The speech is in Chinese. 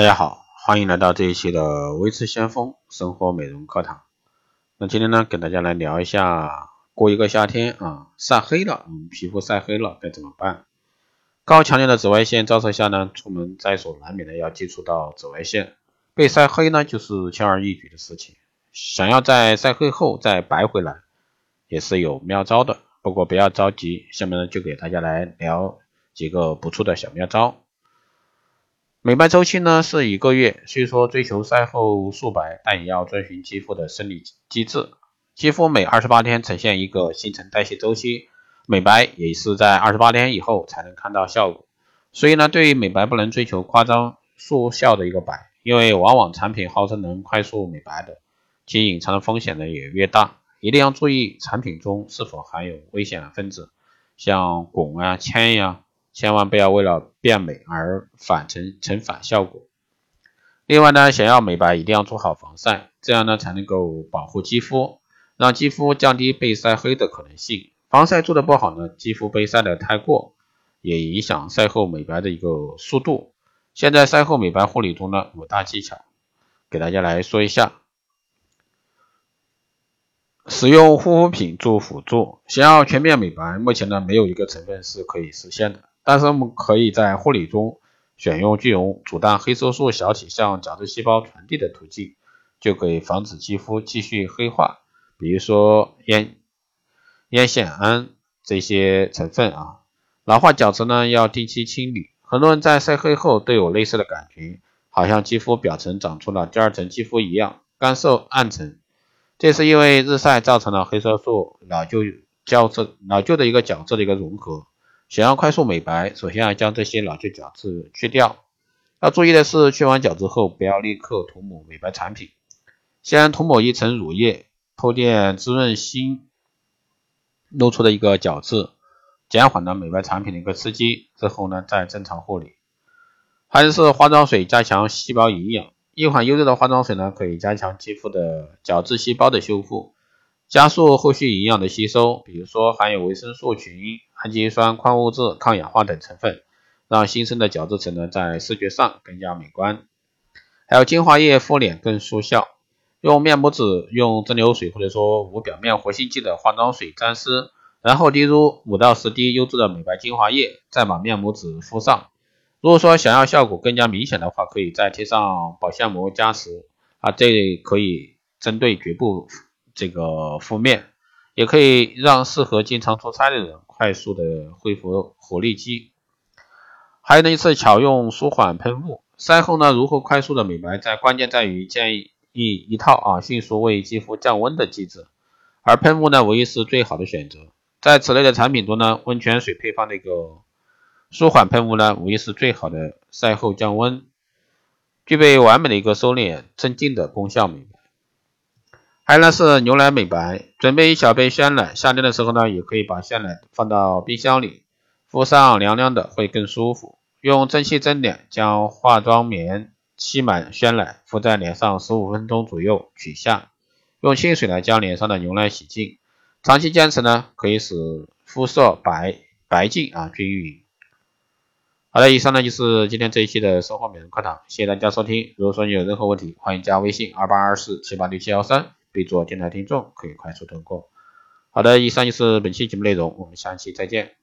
大家好，欢迎来到这一期的微吃先锋生活美容课堂。那今天呢，跟大家来聊一下，过一个夏天啊，晒黑了，嗯，皮肤晒黑了该怎么办？高强烈的紫外线照射下呢，出门在所难免的要接触到紫外线，被晒黑呢就是轻而易举的事情。想要在晒黑后再白回来，也是有妙招的。不过不要着急，下面呢就给大家来聊几个不错的小妙招。美白周期呢是一个月，虽说追求晒后素白，但也要遵循肌肤的生理机制。肌肤每二十八天呈现一个新陈代谢周期，美白也是在二十八天以后才能看到效果。所以呢，对于美白不能追求夸张速效的一个白，因为往往产品号称能快速美白的，其隐藏的风险呢也越大。一定要注意产品中是否含有危险分子，像汞啊、铅呀。千万不要为了变美而反成成反效果。另外呢，想要美白一定要做好防晒，这样呢才能够保护肌肤，让肌肤降低被晒黑的可能性。防晒做的不好呢，肌肤被晒的太过，也影响晒后美白的一个速度。现在晒后美白护理中呢，五大技巧，给大家来说一下。使用护肤品做辅助，想要全面美白，目前呢没有一个成分是可以实现的。但是我们可以在护理中选用具有阻断黑色素小体向角质细胞传递的途径，就可以防止肌肤继续黑化。比如说烟烟酰胺这些成分啊，老化角质呢要定期清理。很多人在晒黑后都有类似的感觉，好像肌肤表层长出了第二层肌肤一样，干瘦暗沉。这是因为日晒造成了黑色素老旧角质老旧的一个角质的一个融合。想要快速美白，首先要将这些老旧角质去掉。要注意的是，去完角质后不要立刻涂抹美白产品，先涂抹一层乳液，铺垫滋润新露出的一个角质，减缓了美白产品的一个刺激。之后呢，再正常护理。还有是化妆水加强细胞营养。一款优质的化妆水呢，可以加强肌肤的角质细胞的修复。加速后续营养的吸收，比如说含有维生素群、氨基酸、矿物质、抗氧化等成分，让新生的角质层呢在视觉上更加美观。还有精华液敷脸更速效，用面膜纸用蒸馏水或者说无表面活性剂的化妆水沾湿，然后滴入五到十滴优质的美白精华液，再把面膜纸敷上。如果说想要效果更加明显的话，可以再贴上保鲜膜加持啊，这可以针对局部。这个敷面也可以让适合经常出差的人快速的恢复活力肌。还有呢，一次巧用舒缓喷雾，晒后呢如何快速的美白，在关键在于建议一套啊迅速为肌肤降温的机制，而喷雾呢无疑是最好的选择。在此类的产品中呢，温泉水配方的一个舒缓喷雾呢，无疑是最好的晒后降温，具备完美的一个收敛镇静的功效美白。还有呢是牛奶美白，准备一小杯鲜奶，夏天的时候呢，也可以把鲜奶放到冰箱里，敷上凉凉的会更舒服。用蒸汽蒸脸，将化妆棉吸满鲜奶，敷在脸上十五分钟左右，取下，用清水呢将脸上的牛奶洗净。长期坚持呢，可以使肤色白白净啊均匀。好了，以上呢就是今天这一期的生活美容课堂，谢谢大家收听。如果说你有任何问题，欢迎加微信二八二四七八六七幺三。备注电台听众可以快速通过。好的，以上就是本期节目内容，我们下期再见。